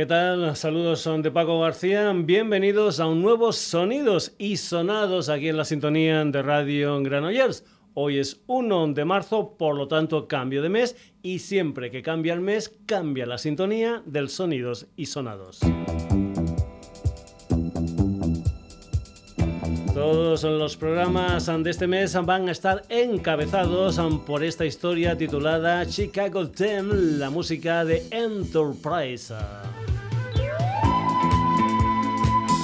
¿Qué tal? Saludos son de Paco García. Bienvenidos a un nuevo Sonidos y Sonados aquí en la sintonía de Radio Granollers. Hoy es 1 de marzo, por lo tanto cambio de mes y siempre que cambia el mes cambia la sintonía del Sonidos y Sonados. Todos los programas de este mes van a estar encabezados por esta historia titulada Chicago Them, la música de Enterprise.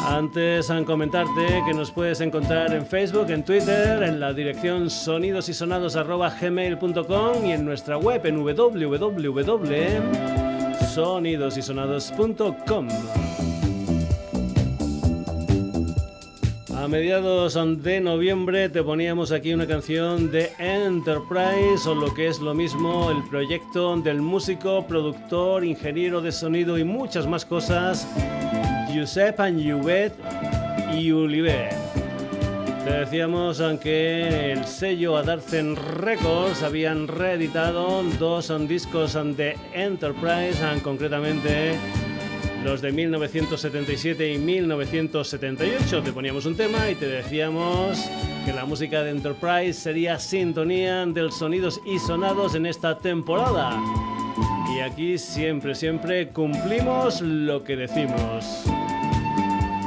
Antes, en comentarte que nos puedes encontrar en Facebook, en Twitter, en la dirección sonidosysonados.gmail.com y en nuestra web en www.sonidosysonados.com. A mediados de noviembre te poníamos aquí una canción de Enterprise o lo que es lo mismo el proyecto del músico, productor, ingeniero de sonido y muchas más cosas Giuseppe Anjuvet y Ulibe. Te decíamos que el sello Adarcen Records habían reeditado dos discos de Enterprise, concretamente los de 1977 y 1978. Te poníamos un tema y te decíamos que la música de Enterprise sería sintonía del sonidos y sonados en esta temporada. Y aquí siempre, siempre cumplimos lo que decimos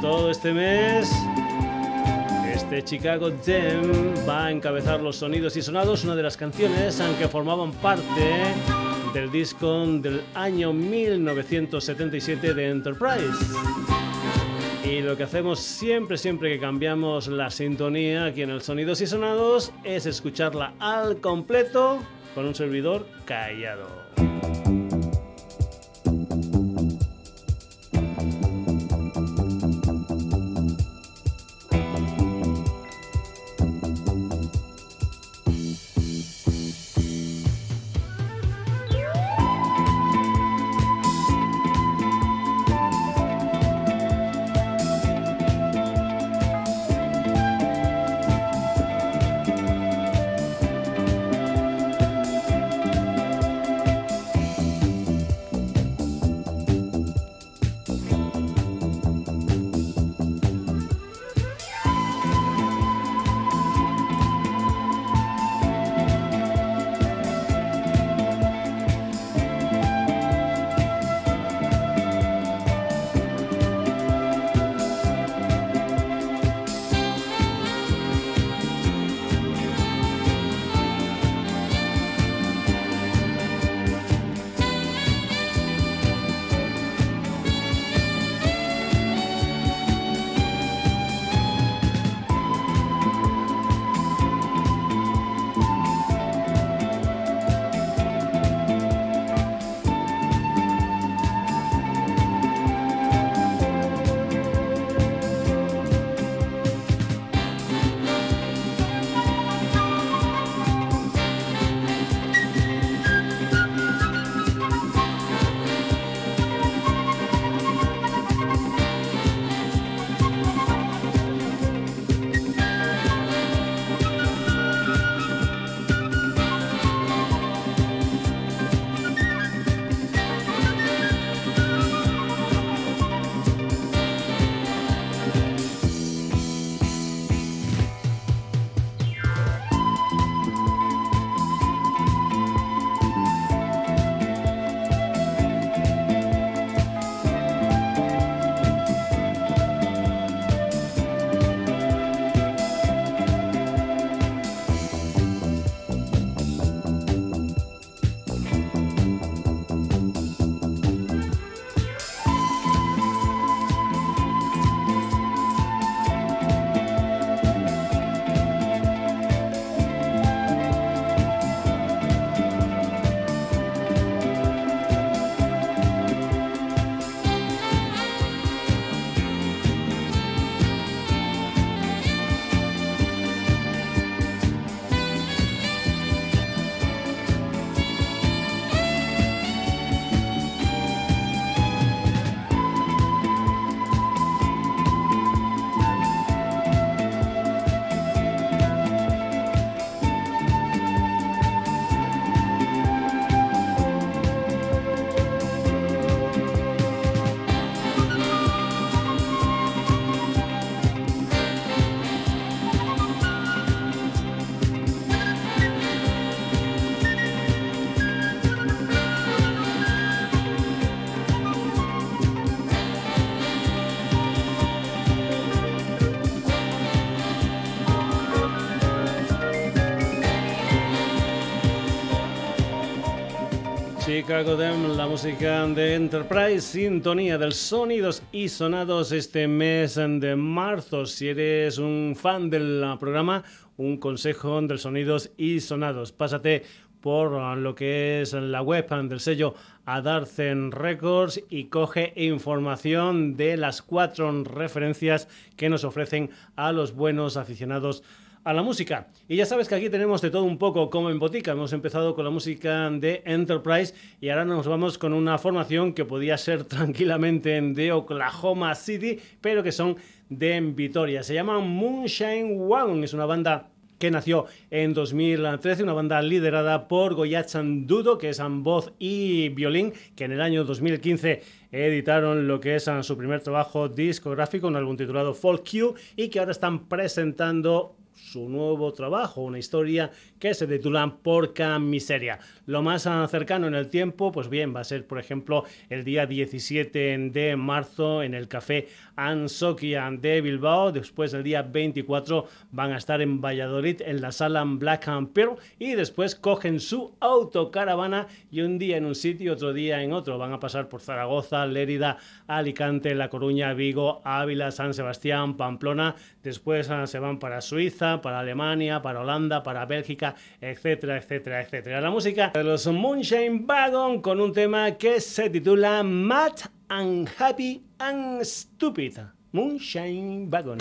todo este mes. Este Chicago Jam va a encabezar los sonidos y sonados, una de las canciones aunque formaban parte del disco del año 1977 de Enterprise. Y lo que hacemos siempre, siempre que cambiamos la sintonía aquí en el Sonidos y Sonados es escucharla al completo con un servidor callado. Chicago Dem, la música de Enterprise, sintonía del sonidos y sonados este mes de marzo. Si eres un fan del programa, un consejo del sonidos y sonados. Pásate por lo que es la web del sello Adarcen Records y coge información de las cuatro referencias que nos ofrecen a los buenos aficionados a la música. Y ya sabes que aquí tenemos de todo un poco como en botica. Hemos empezado con la música de Enterprise y ahora nos vamos con una formación que podía ser tranquilamente de Oklahoma City, pero que son de Vitoria. Se llama Moonshine Wagon. Es una banda que nació en 2013, una banda liderada por Goyachan Dudo, que es voz y violín, que en el año 2015 editaron lo que es su primer trabajo discográfico, un álbum titulado Folk Q, y que ahora están presentando su nuevo trabajo, una historia que se titula Porca Miseria. Lo más cercano en el tiempo, pues bien, va a ser, por ejemplo, el día 17 de marzo en el Café Ansokia de Bilbao. Después, el día 24, van a estar en Valladolid en la sala Black and Pearl y después cogen su autocaravana y un día en un sitio, otro día en otro. Van a pasar por Zaragoza, Lérida, Alicante, La Coruña, Vigo, Ávila, San Sebastián, Pamplona. Después ah, se van para Suiza, para Alemania, para Holanda, para Bélgica, etcétera, etcétera, etcétera. La música de los Moonshine Wagon con un tema que se titula Mad and Happy and Stupid. Moonshine Wagon.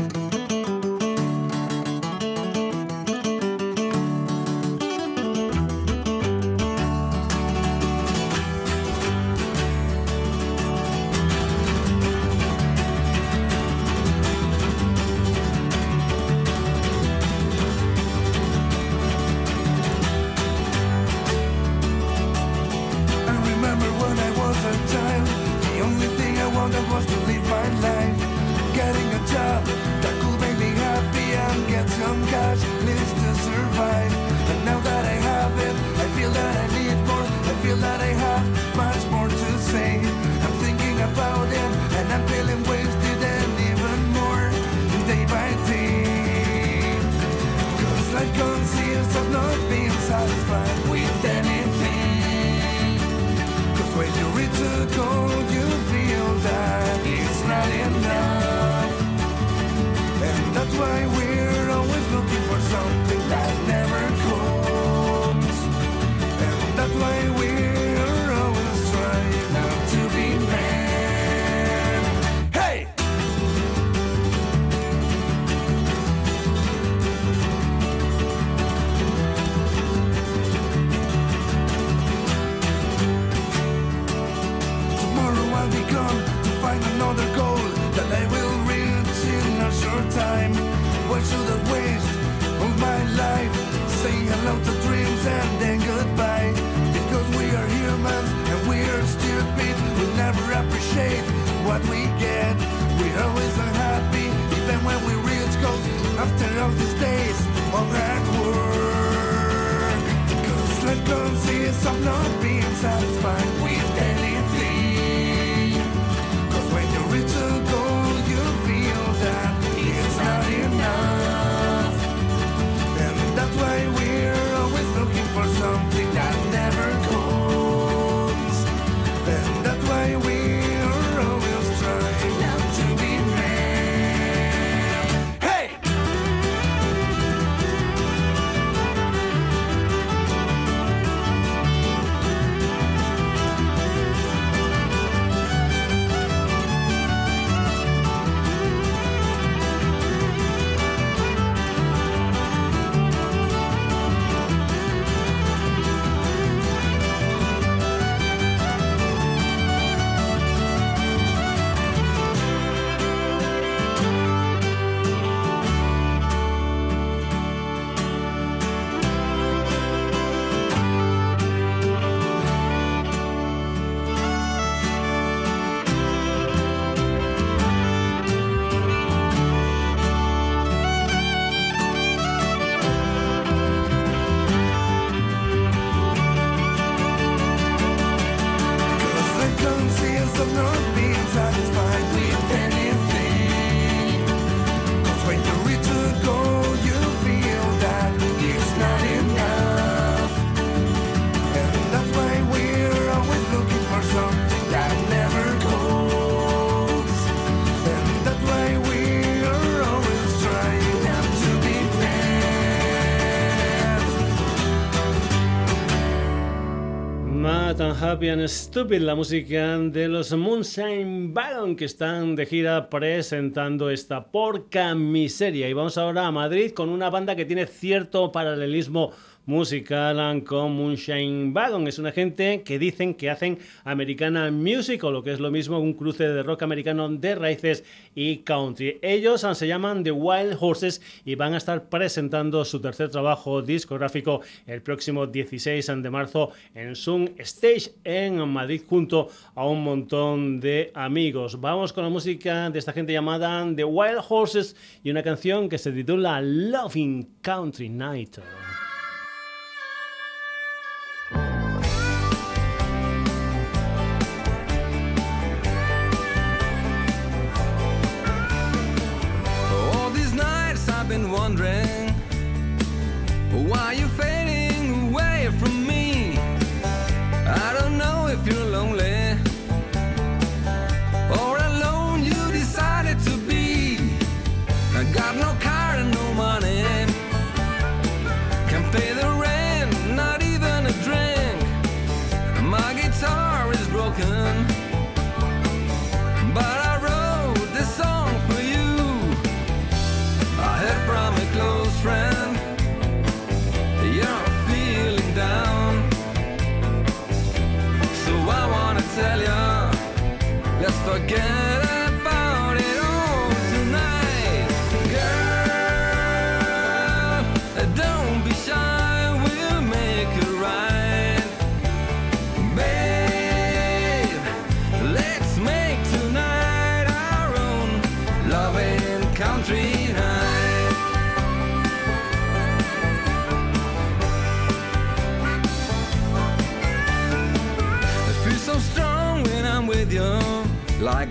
Happy and Stupid, la música de los Moonshine Wagon que están de gira presentando esta porca miseria. Y vamos ahora a Madrid con una banda que tiene cierto paralelismo musical con Moonshine Wagon. Es una gente que dicen que hacen Americana Music o lo que es lo mismo un cruce de rock americano de raíces y country. Ellos se llaman The Wild Horses y van a estar presentando su tercer trabajo discográfico el próximo 16 de marzo en Zoom Stage en Madrid junto a un montón de amigos. Vamos con la música de esta gente llamada The Wild Horses y una canción que se titula Loving Country Night.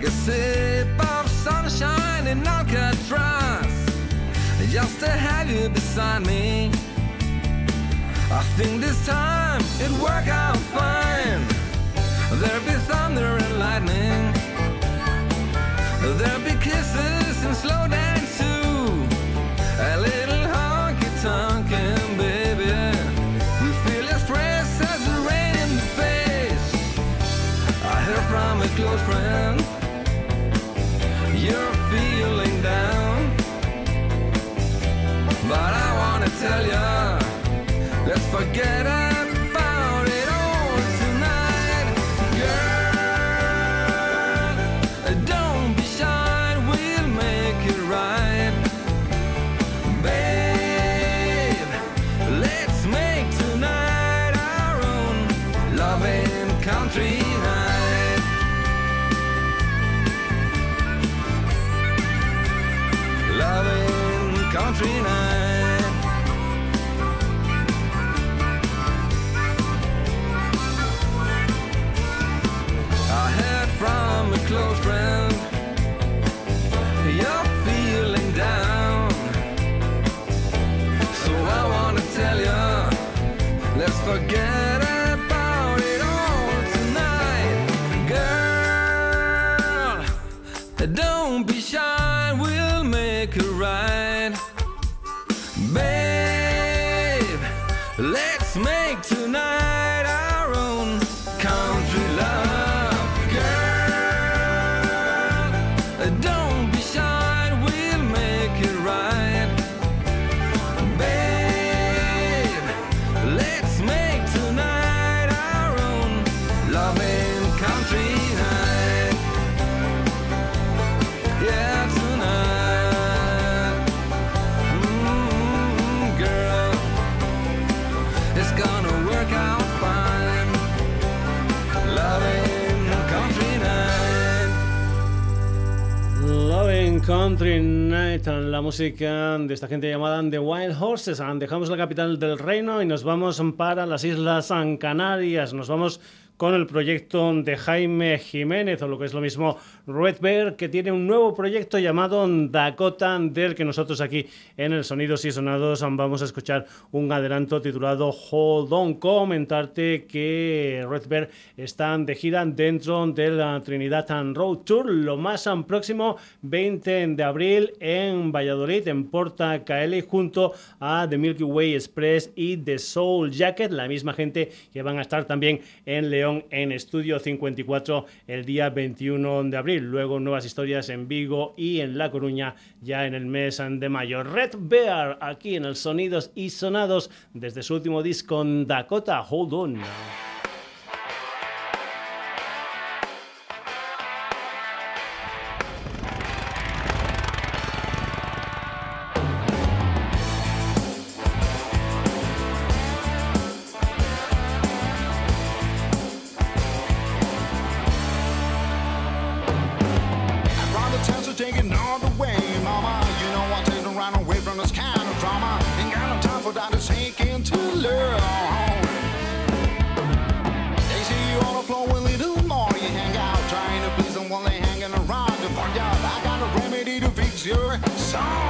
A sip of sunshine in Alcatraz. Just to have you beside me. I think this time it work out fine. There'll be thunder and lightning. There'll be kisses and slow dance too. A little honky tonkin', baby. We feel your stress as the rain in the face. I heard from a close friend tell you, let's forget about it all tonight, girl. Don't be shy, we'll make it right, babe. Let's make tonight our own loving country la música de esta gente llamada The Wild Horses. Dejamos la capital del reino y nos vamos para las Islas Canarias. Nos vamos con el proyecto de Jaime Jiménez, o lo que es lo mismo, Red Bear, que tiene un nuevo proyecto llamado Dakota, del que nosotros aquí en el Sonidos y Sonados vamos a escuchar un adelanto titulado Hold On. Comentarte que Red Bear está de gira dentro de la Trinidad Road Tour, lo más próximo 20 de abril en Valladolid, en Porta Caeli, junto a The Milky Way Express y The Soul Jacket, la misma gente que van a estar también en León En Estudio 54 el día 21 de abril. Luego nuevas historias en Vigo y en La Coruña ya en el mes de mayo. Red Bear aquí en el Sonidos y Sonados desde su último disco Dakota Hold On. nothing to learn. They see you on the floor a little more. You hang out trying to please them while they hanging around to find out. I got a remedy to fix your song.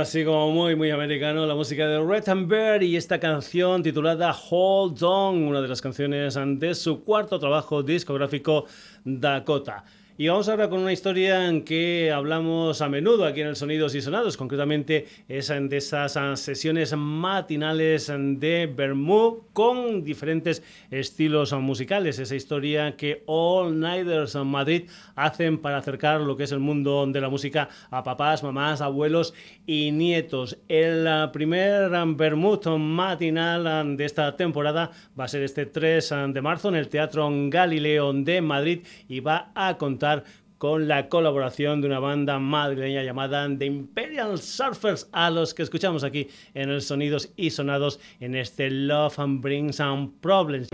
Así como muy, muy americano, la música de Red and Bear y esta canción titulada Hold On, una de las canciones de su cuarto trabajo discográfico Dakota. Y vamos ahora con una historia en que hablamos a menudo aquí en el Sonidos y Sonados, concretamente es de esas sesiones matinales de Bermud con diferentes estilos musicales. Esa historia que All Nighters Madrid hacen para acercar lo que es el mundo de la música a papás, mamás, abuelos y nietos. El primer Bermud matinal de esta temporada va a ser este 3 de marzo en el Teatro Galileo de Madrid y va a contar con la colaboración de una banda madrileña llamada The Imperial Surfers, a los que escuchamos aquí en el Sonidos y Sonados en este Love and Bring Some Problems.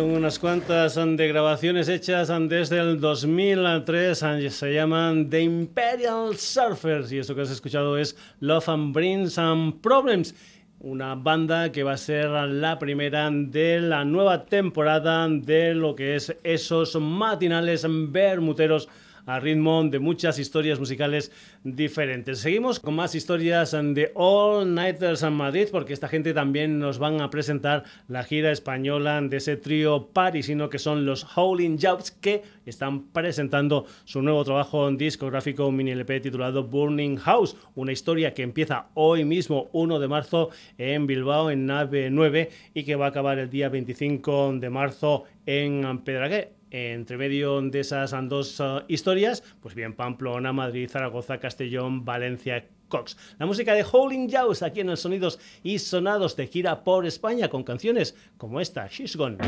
Unas cuantas de grabaciones hechas desde el 2003, se llaman The Imperial Surfers y esto que has escuchado es Love and Brings and Problems una banda que va a ser la primera de la nueva temporada de lo que es esos matinales bermuteros a ritmo de muchas historias musicales diferentes. Seguimos con más historias de All Nighters en Madrid, porque esta gente también nos van a presentar la gira española de ese trío parisino que son los Howling Jobs, que están presentando su nuevo trabajo discográfico, mini LP titulado Burning House, una historia que empieza hoy mismo, 1 de marzo, en Bilbao, en nave 9, y que va a acabar el día 25 de marzo en Pedragué entre medio de esas dos uh, historias, pues bien, Pamplona, Madrid, Zaragoza, Castellón, Valencia, Cox. La música de Howling Jaws aquí en los sonidos y sonados de gira por España con canciones como esta, She's Gone.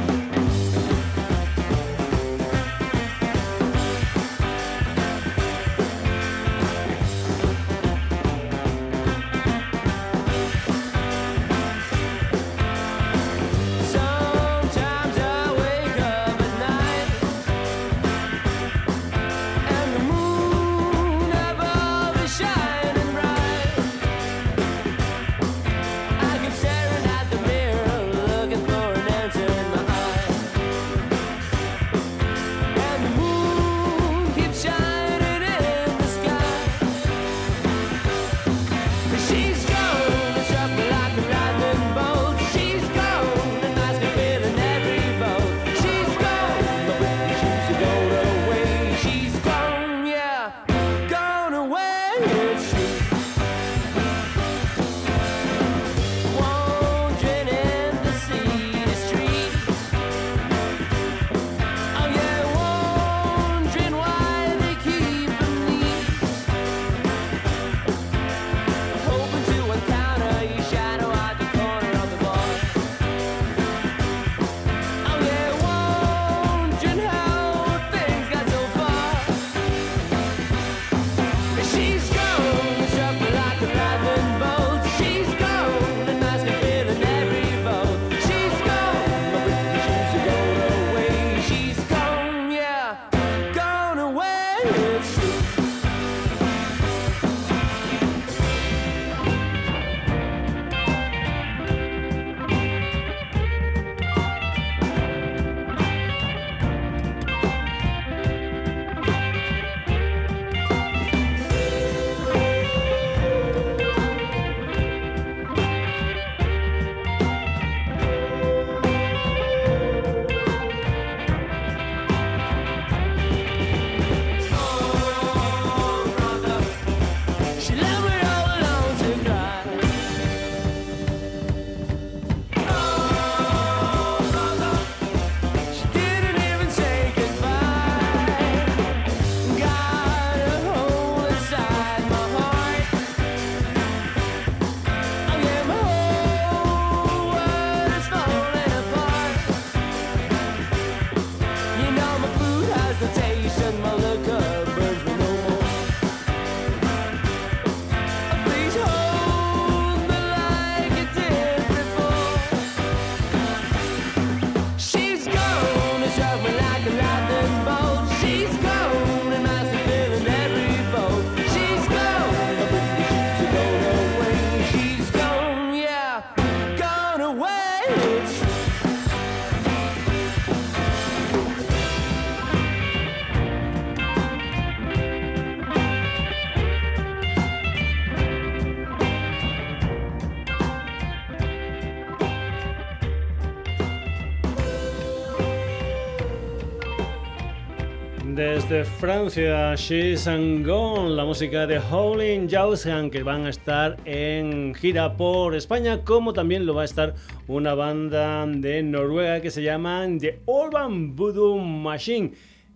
Francia, She's and Gone, la música de Howling Jausen, que van a estar en gira por España, como también lo va a estar una banda de Noruega que se llama The Urban Voodoo Machine.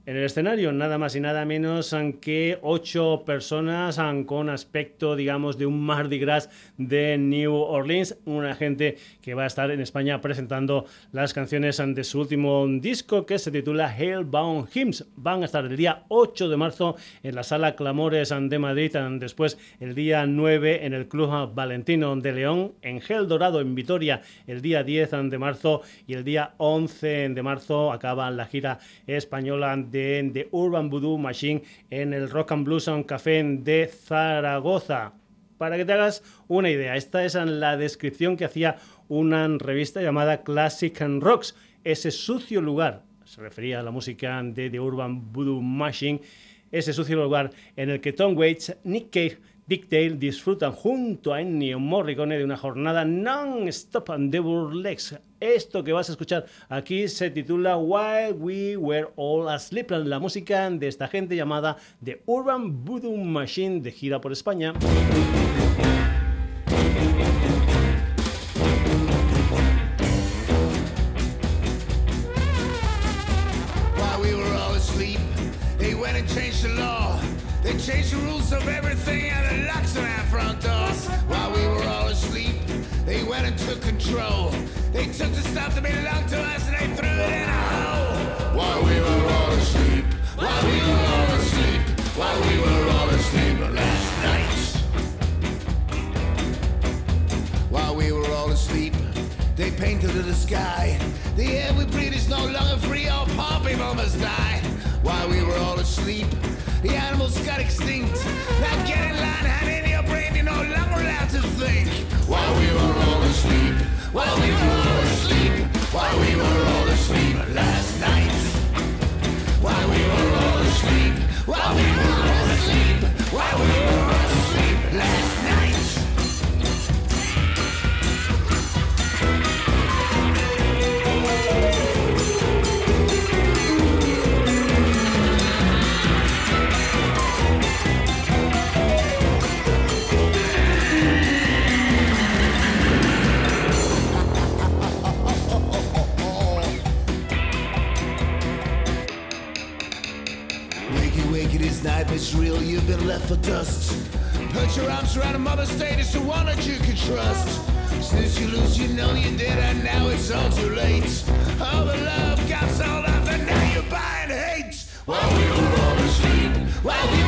En el escenario, nada más y nada menos que ocho personas con aspecto, digamos, de un Mardi Gras de New Orleans. Una gente que va a estar en España presentando las canciones de su último disco que se titula Hellbound Hymns. Van a estar el día 8 de marzo en la sala Clamores de Madrid, después el día 9 en el Club Valentino de León, en Gel Dorado en Vitoria el día 10 de marzo y el día 11 de marzo acaba la gira española de The Urban Voodoo Machine en el Rock and Blues Café de Zaragoza. Para que te hagas una idea, esta es la descripción que hacía una revista llamada Classic and Rocks. Ese sucio lugar, se refería a la música de The Urban Voodoo Machine, ese sucio lugar en el que Tom Waits, Nick Cave, Dick Dale disfrutan junto a Ennio Morricone de una jornada non-stop and the burlesque. Esto que vas a escuchar aquí se titula While We Were All Asleep, la música de esta gente llamada The Urban Voodoo Machine de gira por España. They changed the rules of everything took the stuff that belonged to us and they threw it in a hole. While we were all asleep, while we were all asleep, while we were all asleep last night. While we were all asleep, they painted the sky. The air we breathe is no longer free, all poor people must die. While we were all asleep, the animals got extinct. Now get in line, hand in your brain, you're no longer allowed to think. While we were all asleep, while we were all asleep, we were you've been left for dust. Put your arms around a mother state, it's the one that you can trust. Since you lose, you know you did, and now it's all too late. All the love got sold up, and now you're buying hate. While we were all asleep, while we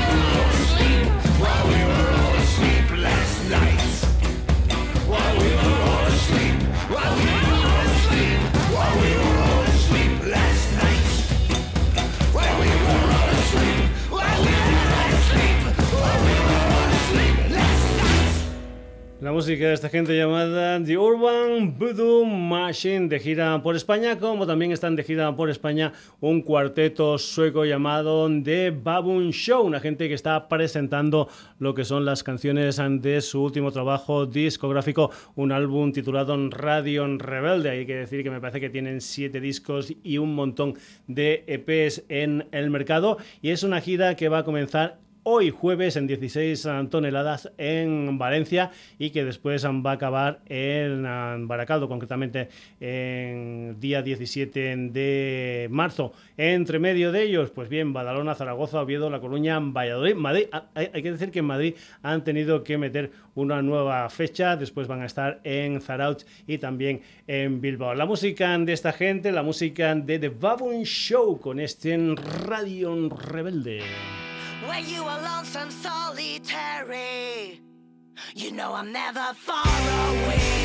música de esta gente llamada The Urban Voodoo Machine de gira por España, como también están de gira por España un cuarteto sueco llamado The Baboon Show, una gente que está presentando lo que son las canciones de su último trabajo discográfico, un álbum titulado Radio Rebelde. Hay que decir que me parece que tienen siete discos y un montón de EPs en el mercado y es una gira que va a comenzar hoy jueves en 16 toneladas en Valencia y que después va a acabar en Baracaldo, concretamente en día 17 de marzo. Entre medio de ellos, pues bien, Badalona, Zaragoza, Oviedo, La Coruña, Valladolid, Madrid. Ah, hay que decir que en Madrid han tenido que meter una nueva fecha, después van a estar en Zarautz y también en Bilbao. La música de esta gente, la música de The Baboon Show con este Radio Rebelde. When you are lonesome, solitary. You know I'm never far away.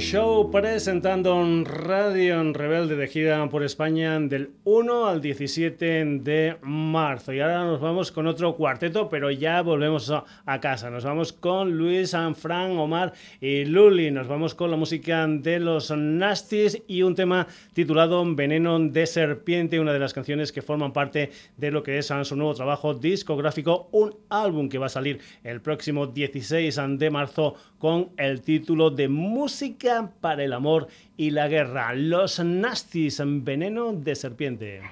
Show presentando un Radio en de gira por España del 1 al 17 de marzo. Y ahora nos vamos con otro cuarteto, pero ya volvemos a, casa. Nos vamos con Luis, San Fran, Omar y Luli. Nos vamos con la música de los Nasties y un tema titulado Veneno de Serpiente, una de las canciones que forman parte de lo que es su nuevo trabajo discográfico, un álbum que va a salir el próximo 16 de marzo con el título de Música para el Amor y la Guerra. Los Nasties, Veneno de Serpiente.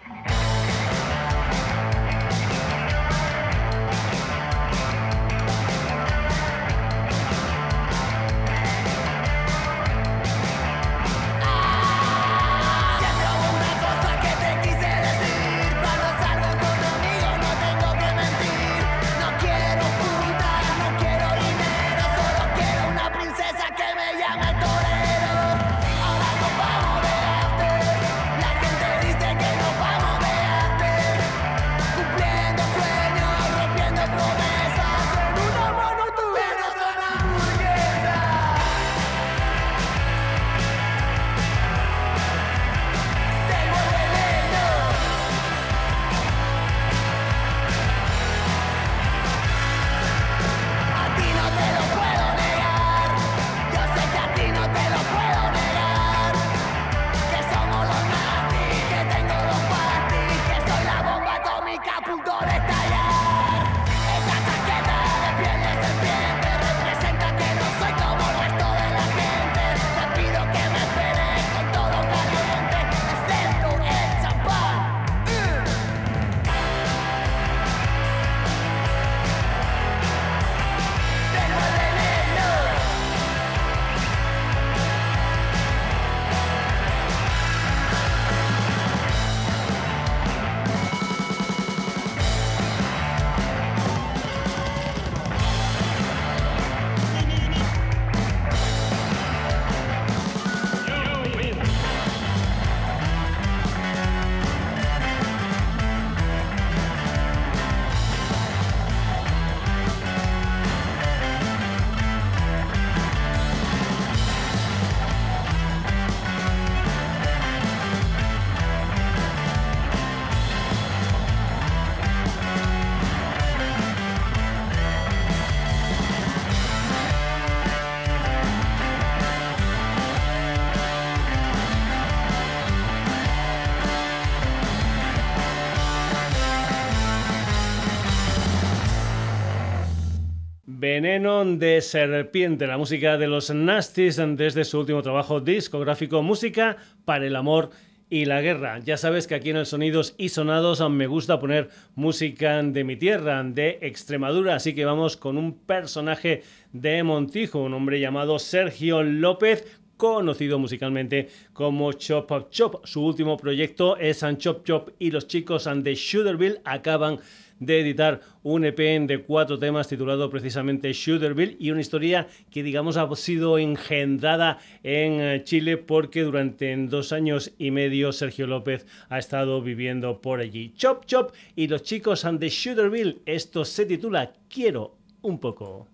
Veneno de Serpiente, la música de los Nasties desde su último trabajo discográfico, Música para el Amor y la Guerra. Ya sabes que aquí en el Sonidos y Sonados me gusta poner música de mi tierra, de Extremadura, así que vamos con un personaje de Montijo, un hombre llamado Sergio López, conocido musicalmente como Chop Chop. Su último proyecto es An Chop Chop y los chicos de Shooterville acaban de editar un EP de cuatro temas titulado precisamente Shooterville y una historia que digamos ha sido engendrada en eh, Chile porque durante dos años y medio Sergio López ha estado viviendo por allí. Chop Chop y los chicos de Shooterville, esto se titula Quiero un poco.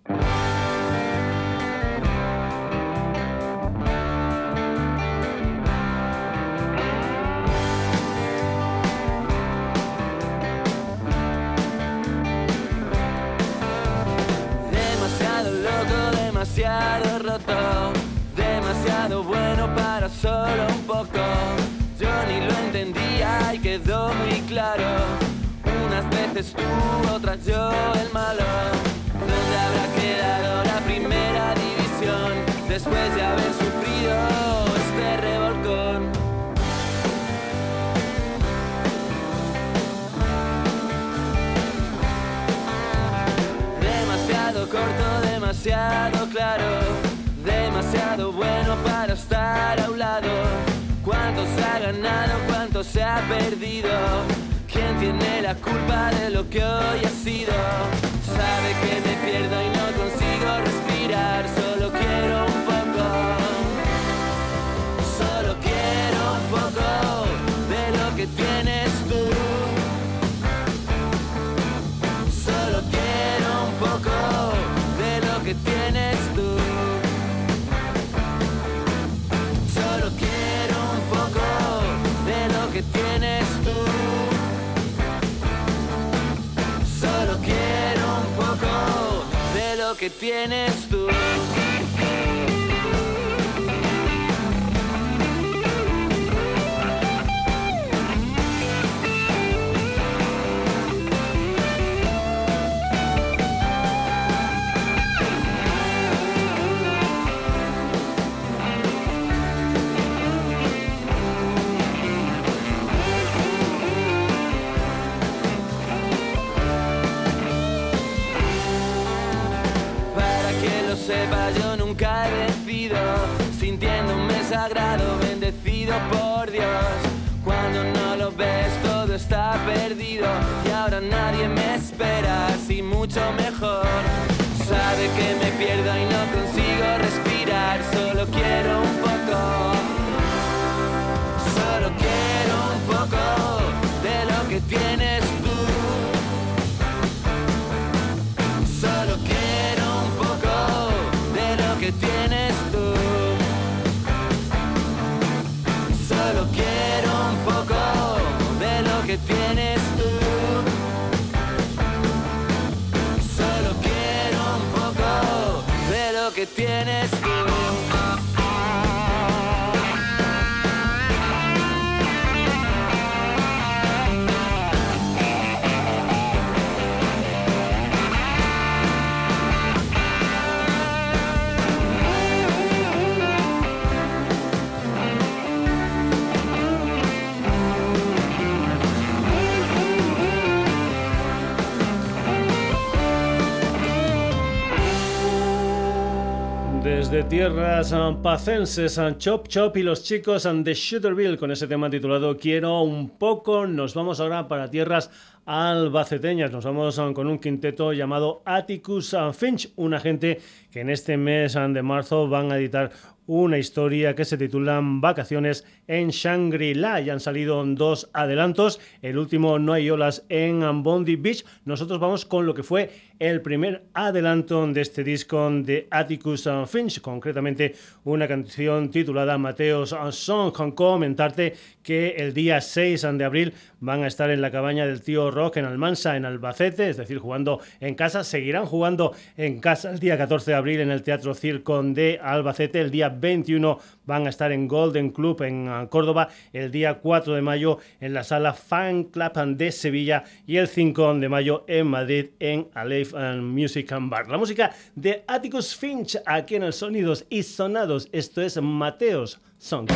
claro. Unas veces tú, otras yo, el malo. ¿Dónde habrá quedado la primera división después de haber sufrido este revolcón? Demasiado corto, demasiado claro, demasiado bueno para estar a un lado. Cuánto se ha ganado, cuánto se ha perdido. ¿Quién tiene la culpa de lo que hoy ha sido? Sabe que me pierdo y no consigo respirar, solo quiero un poco. Solo quiero un poco que tienes tú. Tierras ah, pacenses, ah, Chop Chop y los chicos ah, de Shooterville con ese tema titulado Quiero un poco. Nos vamos ahora para tierras albaceteñas. Nos vamos con un quinteto llamado Atticus Finch, una gente que en este mes de marzo van a editar una historia que se titula Vacaciones en Shangri-La. Ya han salido dos adelantos. El último No hay olas en Bondi Beach. Nosotros vamos con lo que fue el primer adelanto de este disco de Atticus Finch, concretamente una canción titulada Mateos Song. Con comentarte que el día 6 de abril van a estar en la cabaña del tío Rock en Almansa, en Albacete, es decir, jugando en casa. Seguirán jugando en casa el día 14 de abril en el Teatro Circon de Albacete. El día 21 van a estar en Golden Club en uh, Córdoba. El día 4 de mayo en la sala Fan Club de Sevilla. Y el 5 de mayo en Madrid en Aleph Music and Bar. La música de Atticus Finch aquí en el Sonidos y Sonados. Esto es Mateos Song.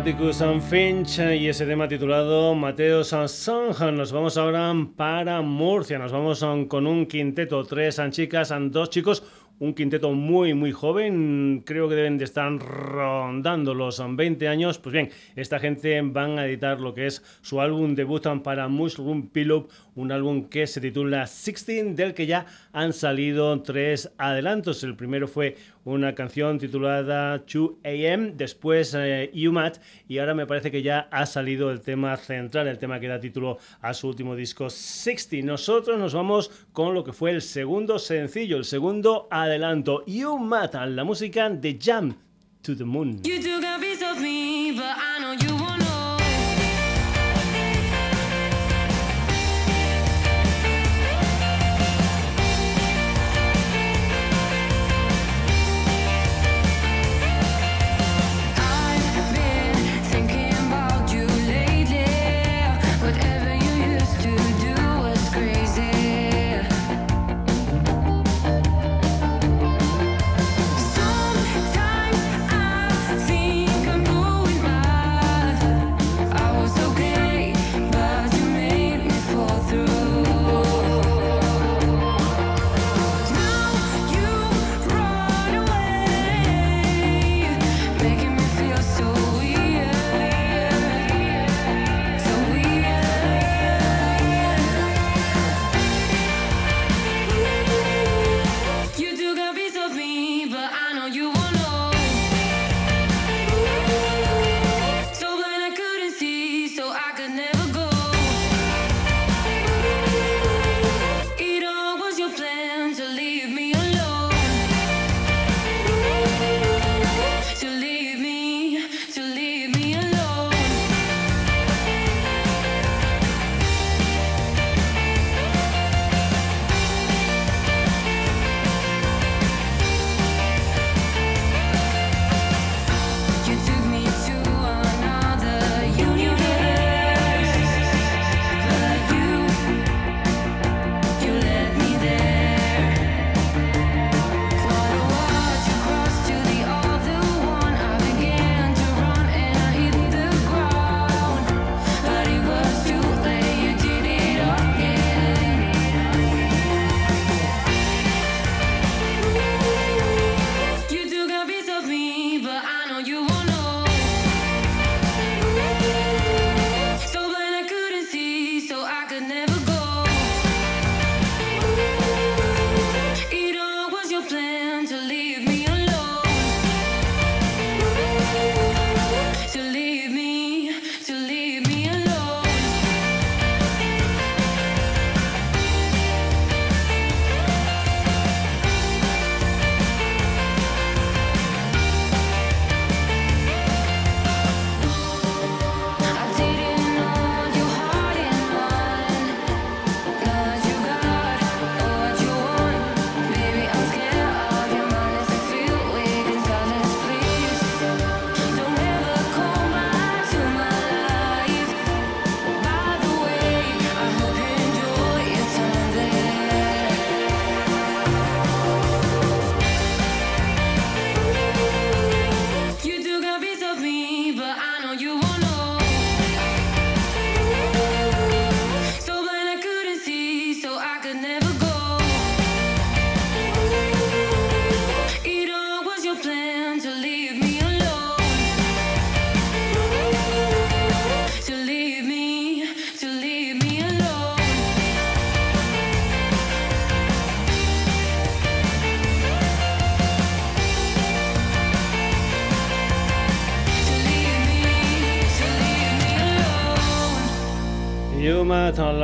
Atticus and Finch y ese tema titulado Mateo Song. Nos vamos ahora para Murcia. Nos vamos con un quinteto, tres chicas, dos chicos un quinteto muy muy joven, creo que deben de estar rondando los 20 años. Pues bien, esta gente van a editar lo que es su álbum debut para Mushroom Pillow, un álbum que se titula 16, del que ya han salido tres adelantos. El primero fue una canción titulada 2 AM, después eh, UMAT y ahora me parece que ya ha salido el tema central, el tema que da título a su último disco 60. Nosotros nos vamos con lo que fue el segundo sencillo, el segundo adelanto, UMAT, la música de Jump to the Moon. la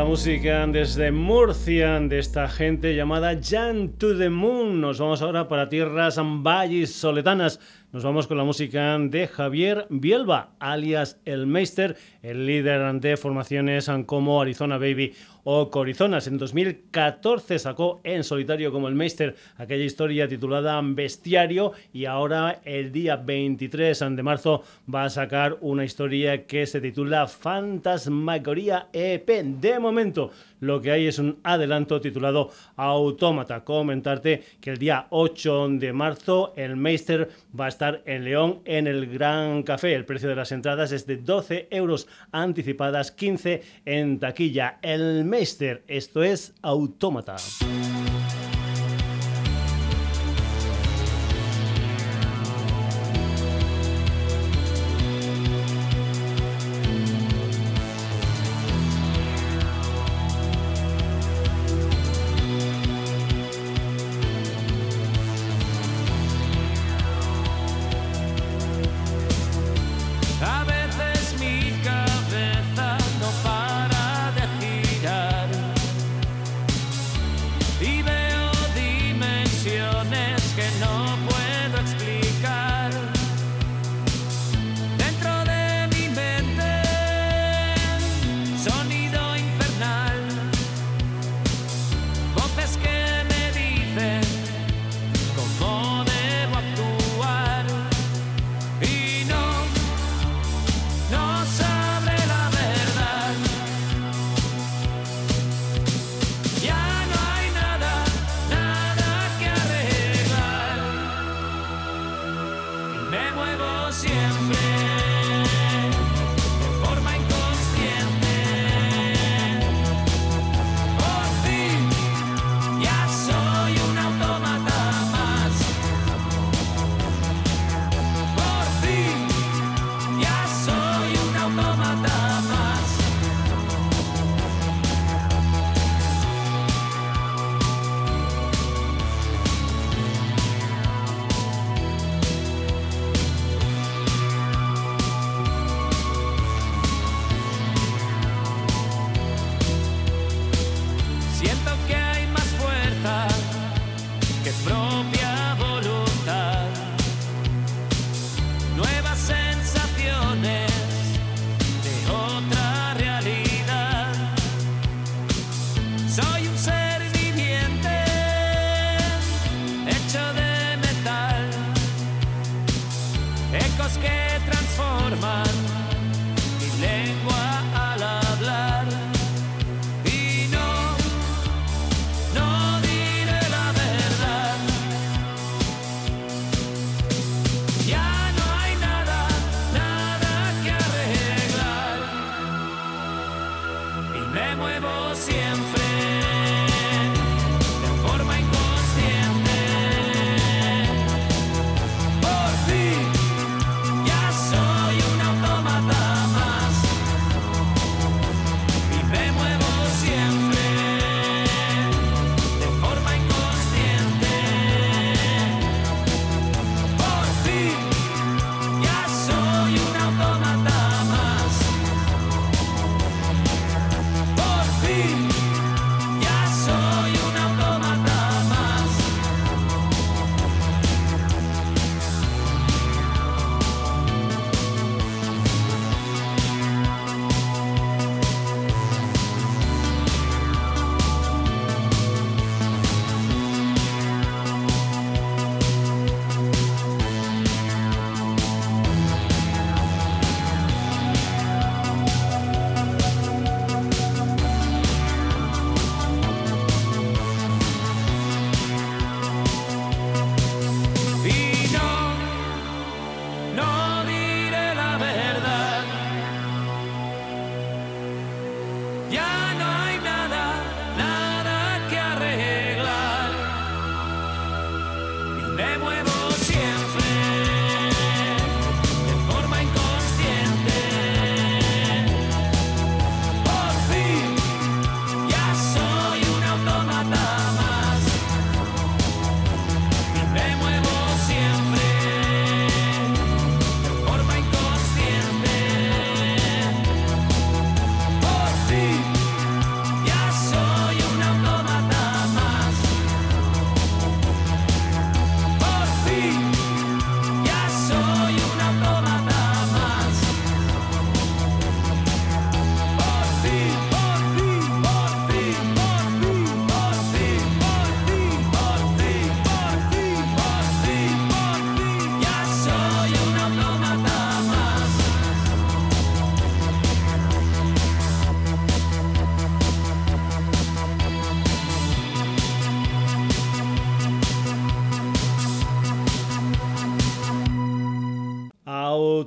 música desde Murcia de esta gente llamada Jan to the Moon. Nos vamos ahora para tierras valles soletanas. Nos vamos con la música de Javier Bielba, alias El Meister, el líder de formaciones como Arizona Baby o Corizonas. En 2014 sacó en solitario como el Meister aquella historia titulada Bestiario y ahora el día 23 de marzo va a sacar una historia que se titula Fantasmagoría EP de momento lo que hay es un adelanto titulado Autómata. Comentarte que el día 8 de marzo el Meister va a estar en León en el Gran Café. El precio de las entradas es de 12 euros anticipadas, 15 en taquilla. El Meister, esto es Autómata.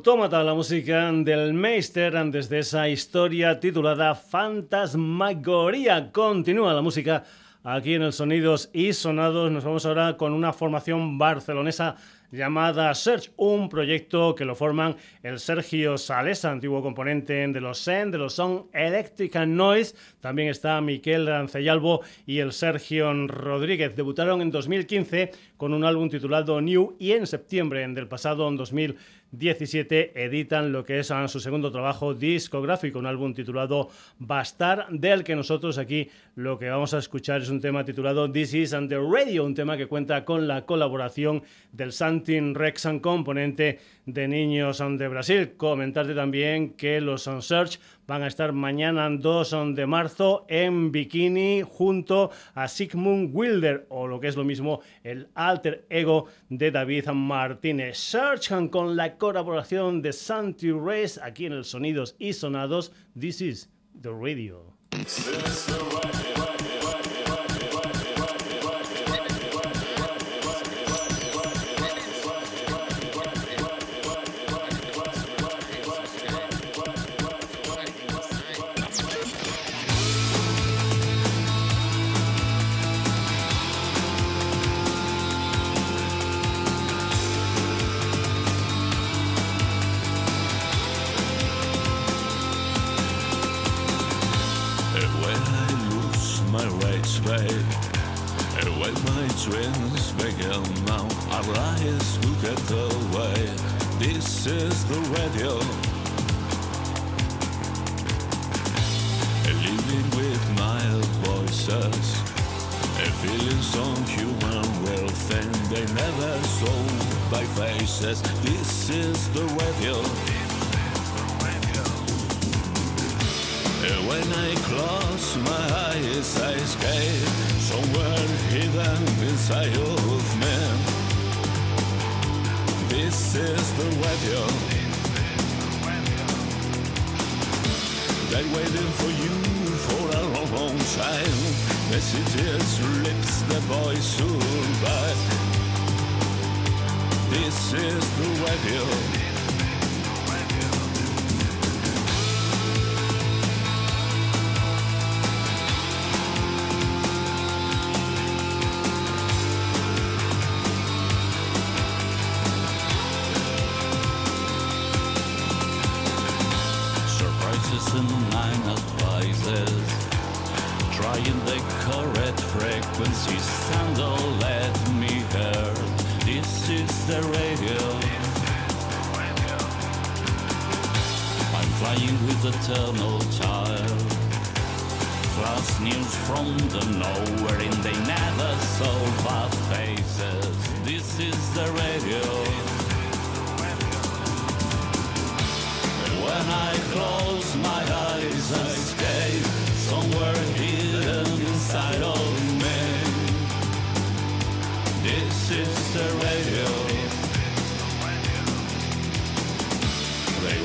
Autómata, la música del Meister, antes de esa historia titulada Fantasmagoría. Continúa la música aquí en el Sonidos y Sonados. Nos vamos ahora con una formación barcelonesa llamada Search, un proyecto que lo forman el Sergio Sales, antiguo componente de los SEN, de los Son Electric and Noise. También está Miquel Rancellalbo y el Sergio Rodríguez. Debutaron en 2015 con un álbum titulado New y en septiembre del pasado 2017 editan lo que es su segundo trabajo discográfico, un álbum titulado Bastar, del que nosotros aquí lo que vamos a escuchar es un tema titulado This is and the Radio, un tema que cuenta con la colaboración del Santin Rexan, componente de Niños de Brasil. Comentarte también que los Search van a estar mañana 2 de marzo en Bikini junto a Sigmund Wilder o lo que es lo mismo el alter ego de David Martínez. Search con la colaboración de Santi Race aquí en el Sonidos y Sonados. This is the radio. This is the radio. Living with mild voices, feeling some human wealth, and they never sold by faces. This is the radio. When I close my eyes, I escape somewhere hidden inside of me. This is the weather. They're waiting for you for a long, long time. Messages, lips, the voice will back. This is the weather.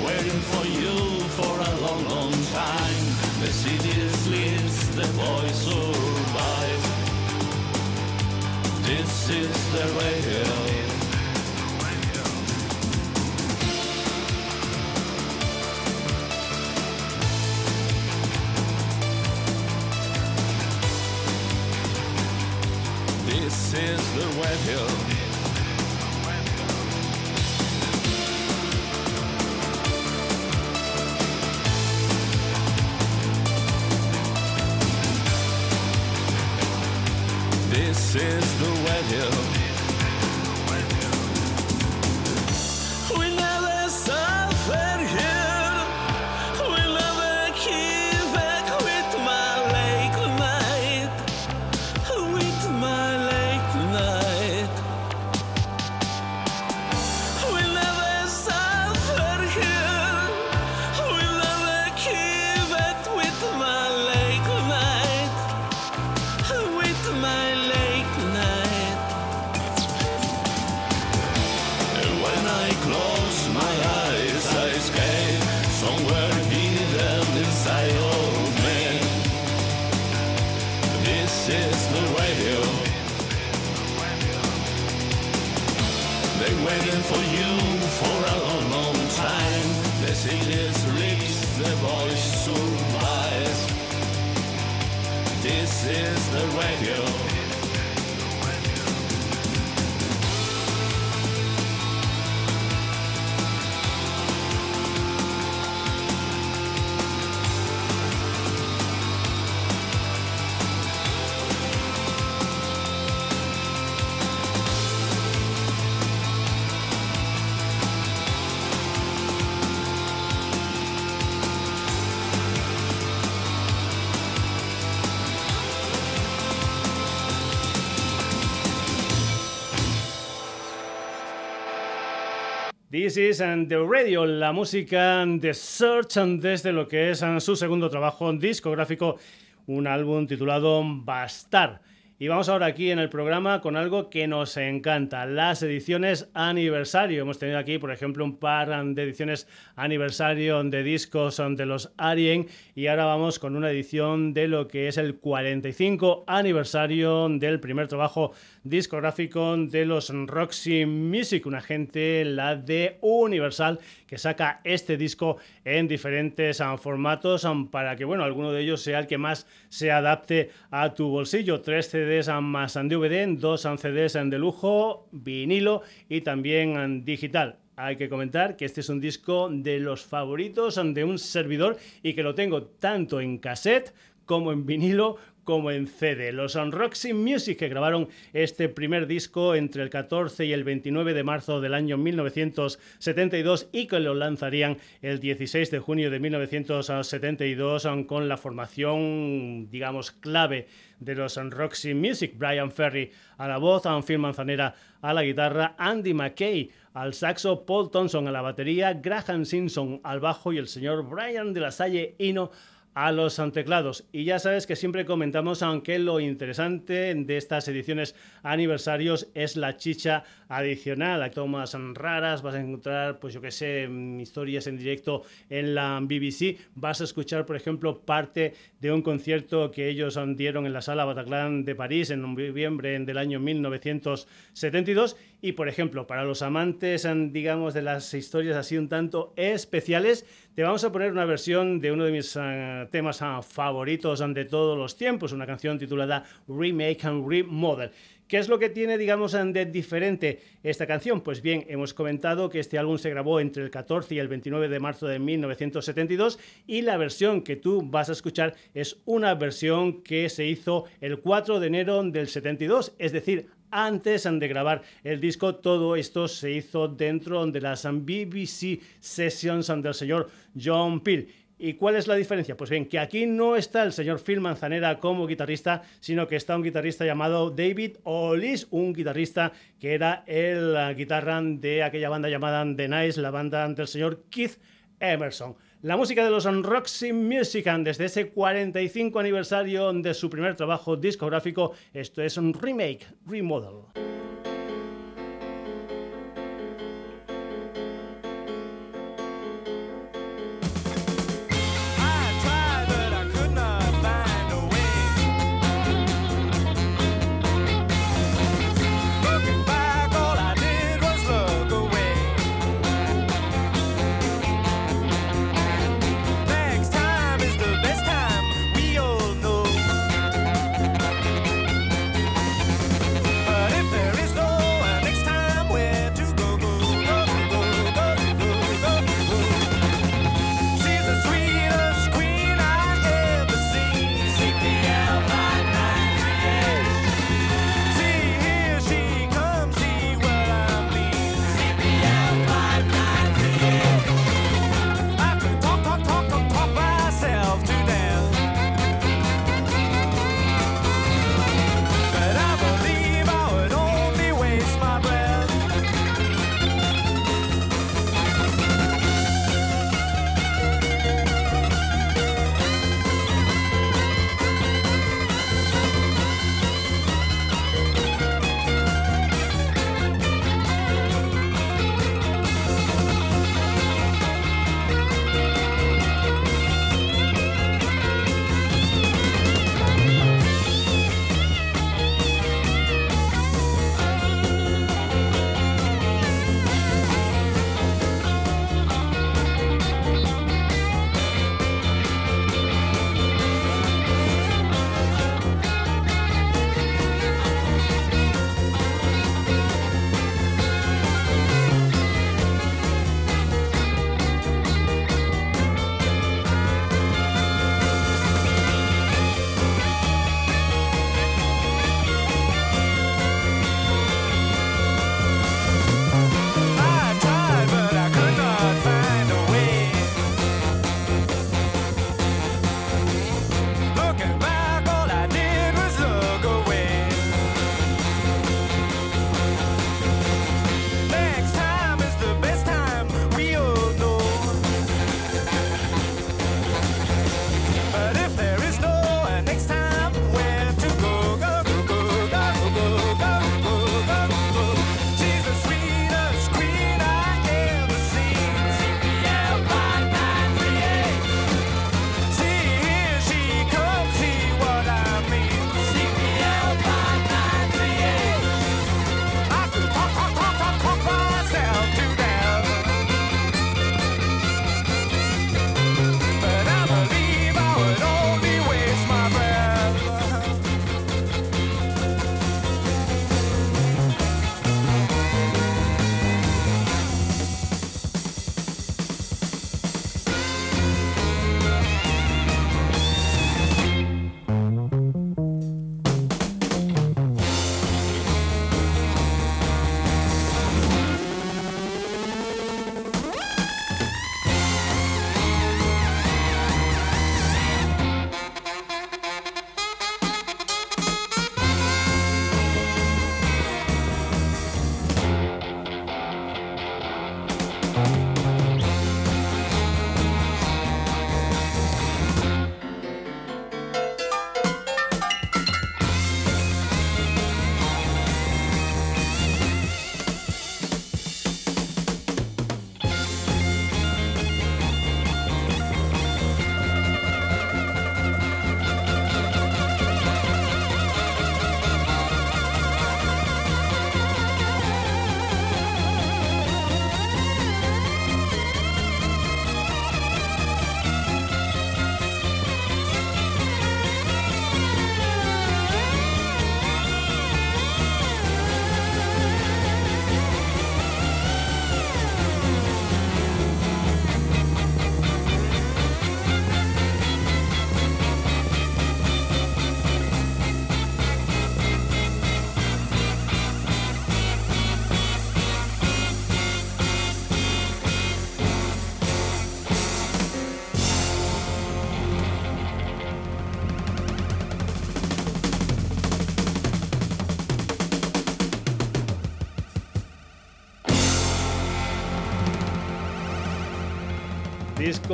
waiting for you for a long, long time. The city sleeps, the boy survives. This is the radio. This is the radio. This is the Radio, la música de Search desde lo que es su segundo trabajo discográfico, un álbum titulado Bastar. Y vamos ahora aquí en el programa con algo que nos encanta, las ediciones aniversario. Hemos tenido aquí, por ejemplo, un par de ediciones aniversario de discos de los Arien y ahora vamos con una edición de lo que es el 45 aniversario del primer trabajo discográfico de los Roxy Music, una gente, la de Universal, que saca este disco en diferentes formatos para que, bueno, alguno de ellos sea el que más se adapte a tu bolsillo. Tres CDs más en DVD, dos CDs de lujo, vinilo y también digital. Hay que comentar que este es un disco de los favoritos de un servidor y que lo tengo tanto en cassette como en vinilo como en CD. Los Roxy Music que grabaron este primer disco entre el 14 y el 29 de marzo del año 1972 y que lo lanzarían el 16 de junio de 1972 con la formación, digamos, clave de los Roxy Music. Brian Ferry a la voz, Phil Manzanera a la guitarra, Andy McKay al saxo, Paul Thompson a la batería, Graham Simpson al bajo y el señor Brian de la Salle Hino a los teclados. Y ya sabes que siempre comentamos, aunque lo interesante de estas ediciones aniversarios es la chicha adicional. Hay tomas raras, vas a encontrar, pues yo que sé, mm, historias en directo en la BBC. Vas a escuchar, por ejemplo, parte de un concierto que ellos dieron en la sala Bataclan de París en noviembre del año 1972. Y, por ejemplo, para los amantes, digamos, de las historias así un tanto especiales, te vamos a poner una versión de uno de mis eh, temas uh, favoritos de todos los tiempos, una canción titulada Remake and Remodel. ¿Qué es lo que tiene, digamos, de diferente esta canción? Pues bien, hemos comentado que este álbum se grabó entre el 14 y el 29 de marzo de 1972 y la versión que tú vas a escuchar es una versión que se hizo el 4 de enero del 72, es decir, antes de grabar el disco, todo esto se hizo dentro de las BBC Sessions del señor John Peel. ¿Y cuál es la diferencia? Pues bien, que aquí no está el señor Phil Manzanera como guitarrista, sino que está un guitarrista llamado David Olis, un guitarrista que era el guitarra de aquella banda llamada The Nice, la banda del señor Keith Emerson. La música de los Roxy Music desde ese 45 aniversario de su primer trabajo discográfico, esto es un remake, remodel.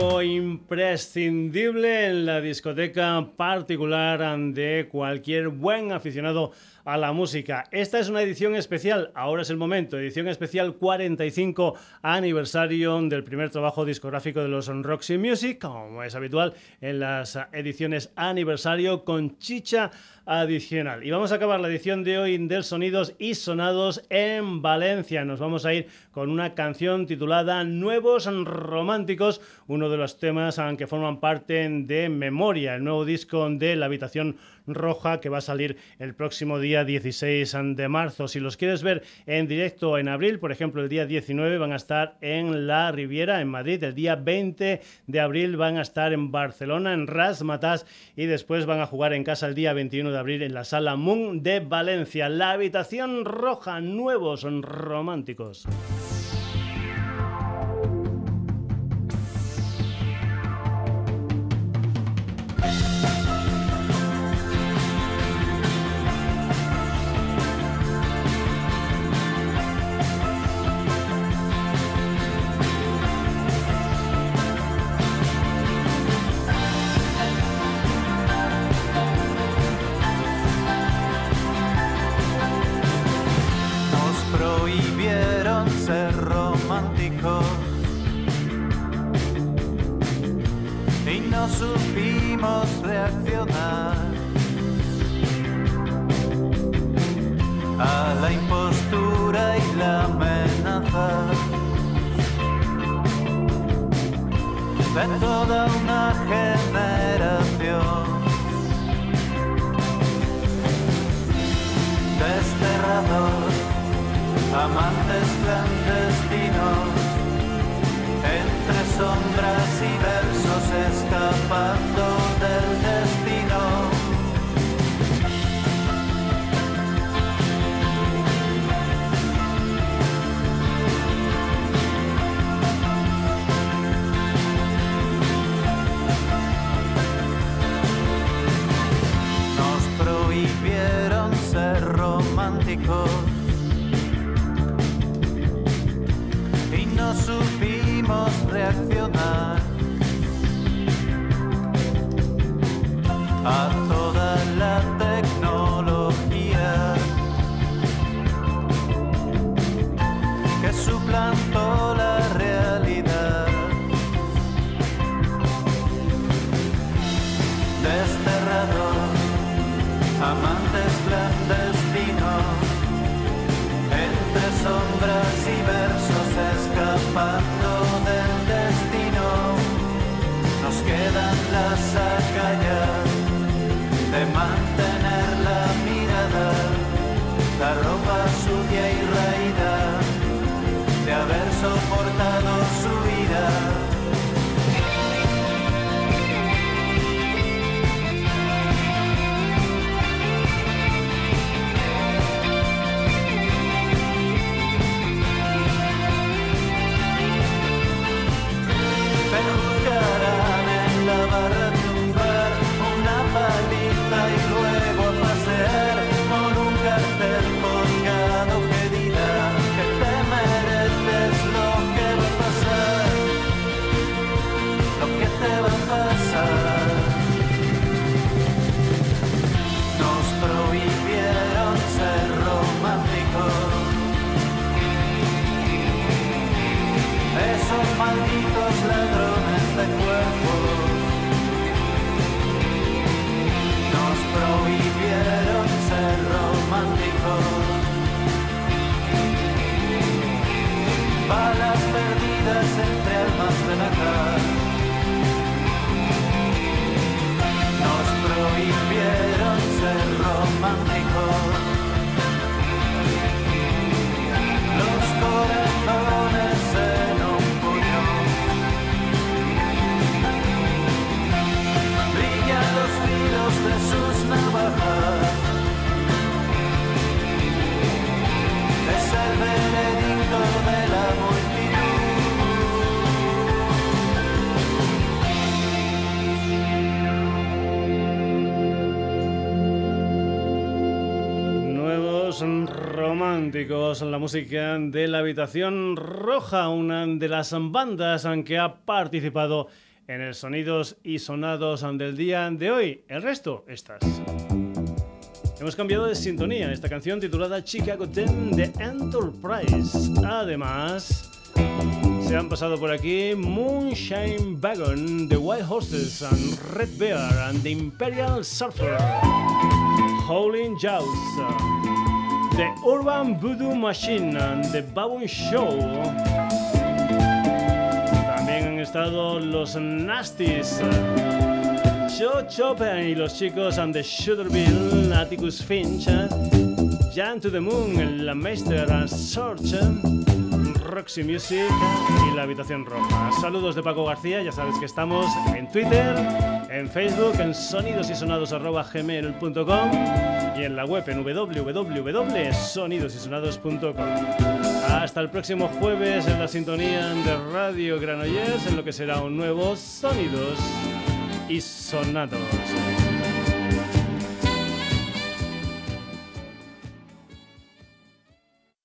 Imprescindible en la discoteca particular de cualquier buen aficionado a la música. Esta es una edición especial, ahora es el momento, edición especial 45 aniversario del primer trabajo discográfico de los Roxy Music, como es habitual en las ediciones aniversario con chicha adicional. Y vamos a acabar la edición de hoy del Sonidos y Sonados en Valencia. Nos vamos a ir con una canción titulada Nuevos Románticos, uno de los temas que forman parte de Memoria, el nuevo disco de La Habitación Roja que va a salir el próximo día 16 de marzo. Si los quieres ver en directo en abril, por ejemplo, el día 19 van a estar en La Riviera, en Madrid. El día 20 de abril van a estar en Barcelona, en Matas y después van a jugar en casa el día 21 de abril en la Sala Moon de Valencia. La habitación roja, nuevos románticos. Fête my sky. Música de la habitación roja, una de las bandas que ha participado en el Sonidos y Sonados del día de hoy. El resto, estas. Hemos cambiado de sintonía, esta canción titulada Chicago 10 de Enterprise. Además, se han pasado por aquí Moonshine Wagon, The White Horses and Red Bear and The Imperial Surfer, Howling Jaws. The Urban Voodoo Machine and The Baboon Show. También han estado los Nasties, Joe Chopin y los chicos and the Shooterville, Atticus Finch, Jan to the Moon, La Meister and Search. Roxy Music y La Habitación Roja. Saludos de Paco García, ya sabes que estamos en Twitter, en Facebook, en sonidosysonados.gmail.com y en la web en www.sonidosysonados.com. Hasta el próximo jueves en la sintonía de Radio Granollers en lo que será un nuevo Sonidos y Sonados.